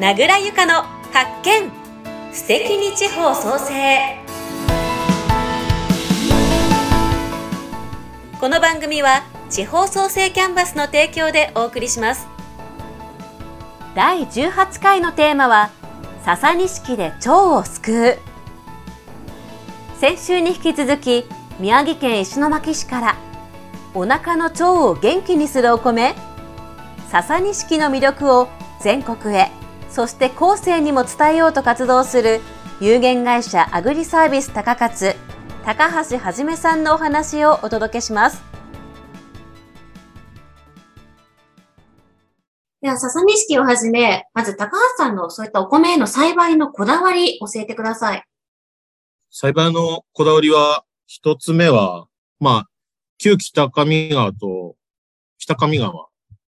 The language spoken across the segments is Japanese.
名倉由香の発見。素敵に地方創生。この番組は地方創生キャンバスの提供でお送りします。第18回のテーマは笹錦で腸を救う。先週に引き続き宮城県石巻市からお腹の腸を元気にするお米笹錦の魅力を全国へ。そして後世にも伝えようと活動する有限会社アグリサービス高勝高橋はじめさんのお話をお届けしますでは、笹錦をはじめ、まず高橋さんのそういったお米への栽培のこだわり教えてください。栽培のこだわりは、一つ目は、まあ、旧北上川と北上川、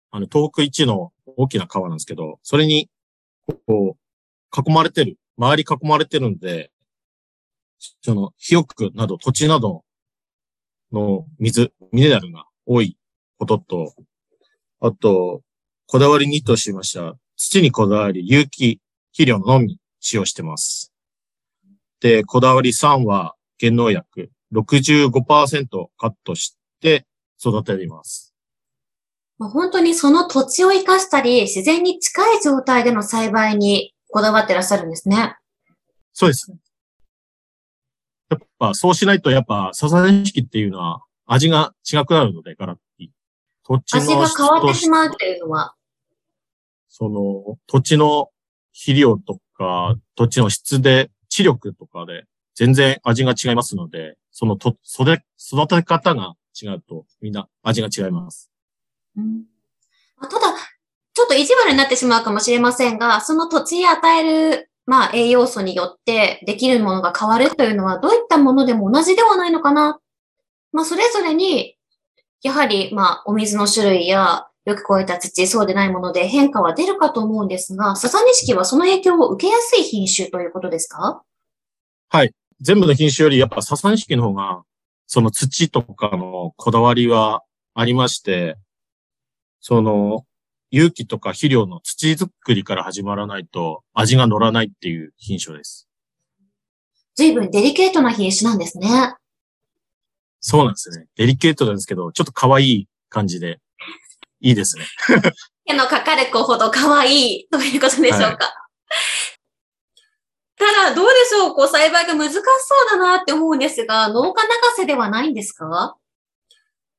あの、東北一の大きな川なんですけど、それに、こう、囲まれてる、周り囲まれてるんで、その、肥沃など土地などの水、ミネラルが多いことと、あと、こだわり2としました。土にこだわり、有機肥料のみ使用してます。で、こだわり3は、原農薬65%カットして育てています。本当にその土地を生かしたり、自然に近い状態での栽培にこだわってらっしゃるんですね。そうですね。やっぱそうしないと、やっぱ、ササニシキっていうのは味が違くなるので、ガラッ土地の味が変わってしまうっていうのはその、土地の肥料とか、土地の質で、知力とかで、全然味が違いますので、そのと、育て方が違うと、みんな味が違います。うん、ただ、ちょっと意地悪になってしまうかもしれませんが、その土地に与える、まあ、栄養素によってできるものが変わるというのは、どういったものでも同じではないのかな。まあ、それぞれに、やはり、まあ、お水の種類や、よく超えた土、そうでないもので変化は出るかと思うんですが、笹錦はその影響を受けやすい品種ということですか？はい。全部の品種よりやっぱ笹錦の方が、その土とかのこだわりはありまして、その、有機とか肥料の土作りから始まらないと味が乗らないっていう品種です。随分デリケートな品種なんですね。そうなんですね。デリケートなんですけど、ちょっと可愛い感じで、いいですね。手のかかる子ほど可愛いということでしょうか。はい、ただ、どうでしょうこう、栽培が難しそうだなって思うんですが、農家泣かせではないんですか？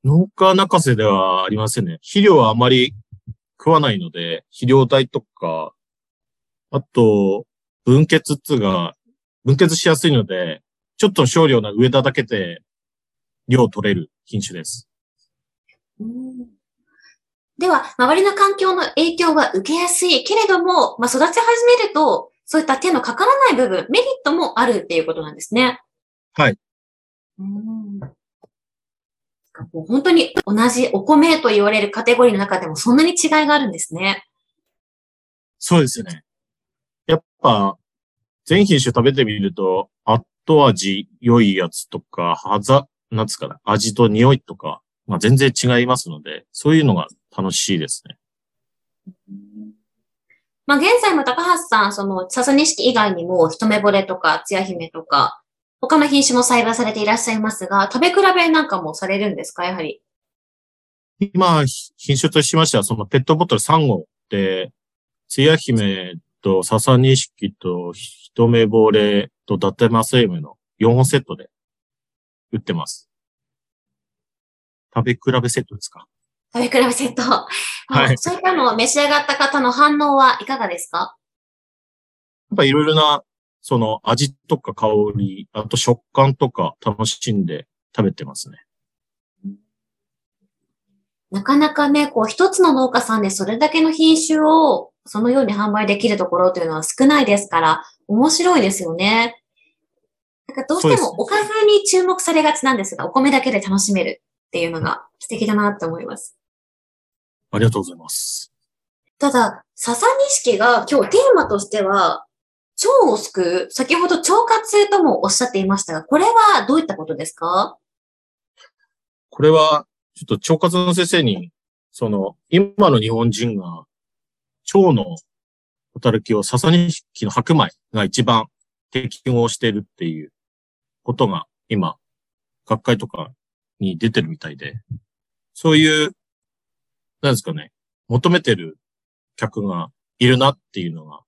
農家泣かせではありませんね。肥料はあまり食わないので、肥料代とか、あと、分血っつが、分血しやすいので、ちょっと少量な植えただけで量取れる品種です。うんでは、周りの環境の影響は受けやすいけれども、まあ、育ち始めると、そういった手のかからない部分、メリットもあるっていうことなんですね。はい。うんもう本当に同じお米と言われるカテゴリーの中でもそんなに違いがあるんですね。そうですね。やっぱ、全品種食べてみると、後味良いやつとか、はざ、なんつかな、味と匂いとか、まあ、全然違いますので、そういうのが楽しいですね。まあ、現在も高橋さん、その、笹錦以外にも、一目惚れとか、つや姫とか、他の品種も栽培されていらっしゃいますが、食べ比べなんかもされるんですか？やはり。今、品種としましては、そのペットボトル3号で、つや姫と笹錦と一目惚れと伊達正夢の4本セットで売ってます。食べ比べセットですか？食べ比べセット。はい。そういったのを召し上がった方の反応はいかがですか？やっぱいろいろな、その味とか香り、あと食感とか楽しんで食べてますね。なかなかね、こう一つの農家さんでそれだけの品種をそのように販売できるところというのは少ないですから、面白いですよね。なんかどうしてもおかずに注目されがちなんですが、お米だけで楽しめるっていうのが素敵だなって思います。ありがとうございます。ただ、笹錦が今日テーマとしては、腸を救う、先ほど腸活ともおっしゃっていましたが、これはどういったことですか？これは、ちょっと腸活の先生に、その、今の日本人が、腸の、働きを笹錦の白米が一番適合してるっていうことが今、学会とかに出てるみたいで、そういう、なんですかね、求めてる客がいるなっていうのが、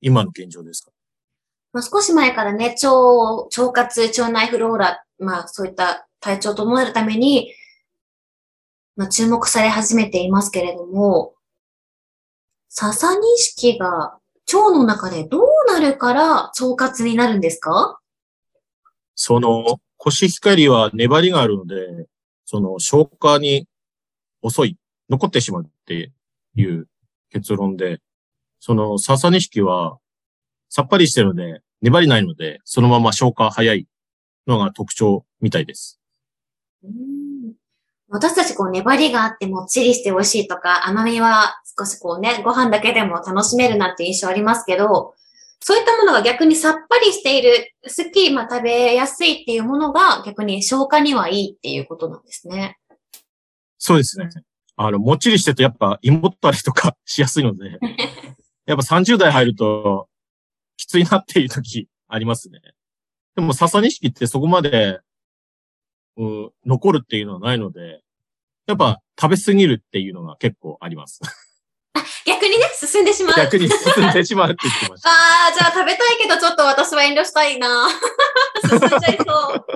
今の現状ですか？まあ、少し前からね、腸、腸活、腸内フローラ、まあそういった体調を整えるために、まあ注目され始めていますけれども、笹錦が腸の中でどうなるから腸活になるんですか？その、コシヒカリは粘りがあるので、その消化に遅い、残ってしまうっていう結論で、その笹錦はさっぱりしてるので、粘りないので、そのまま消化早いのが特徴みたいです。私たちこう粘りがあってもっちりして美味しいとか、甘みは少しこうね、ご飯だけでも楽しめるなって印象ありますけど、そういったものが逆にさっぱりしている、すっきりまあ食べやすいっていうものが逆に消化にはいいっていうことなんですね。そうですね。あの、もっちりしてるとやっぱ胃もったりとかしやすいので、やっぱ30代入るときついなっていう時ありますね。でも笹錦ってそこまで、うん、残るっていうのはないので、やっぱ食べ過ぎるっていうのが結構あります。逆にね、進んでしまう。逆に進んでしまうって言ってました。ああ、じゃあ食べたいけどちょっと私は遠慮したいな。進んじゃいそう。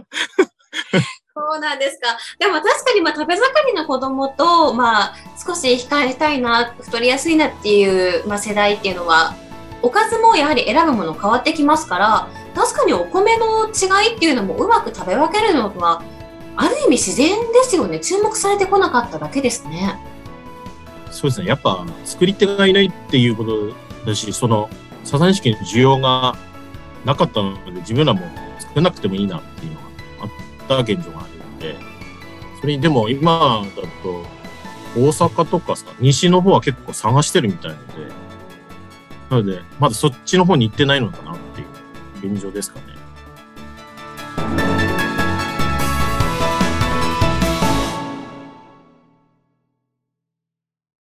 そうなんですか。でも確かにまあ食べ盛りの子供と、まあ少し控えたいな、太りやすいなっていう、まあ、世代っていうのは、おかずもやはり選ぶもの変わってきますから、確かにお米の違いっていうのもうまく食べ分けるのは、ある意味自然ですよね。注目されてこなかっただけですね。そうですね。やっぱ、作り手がいないっていうことだし、その、サザン式の需要がなかったので、自分らも作らなくてもいいなっていうのがあった現状があるで、それにでも今だと、大阪とかさ、西の方は結構探してるみたいので、なので、まだそっちの方に行ってないのかなっていう現状ですかね。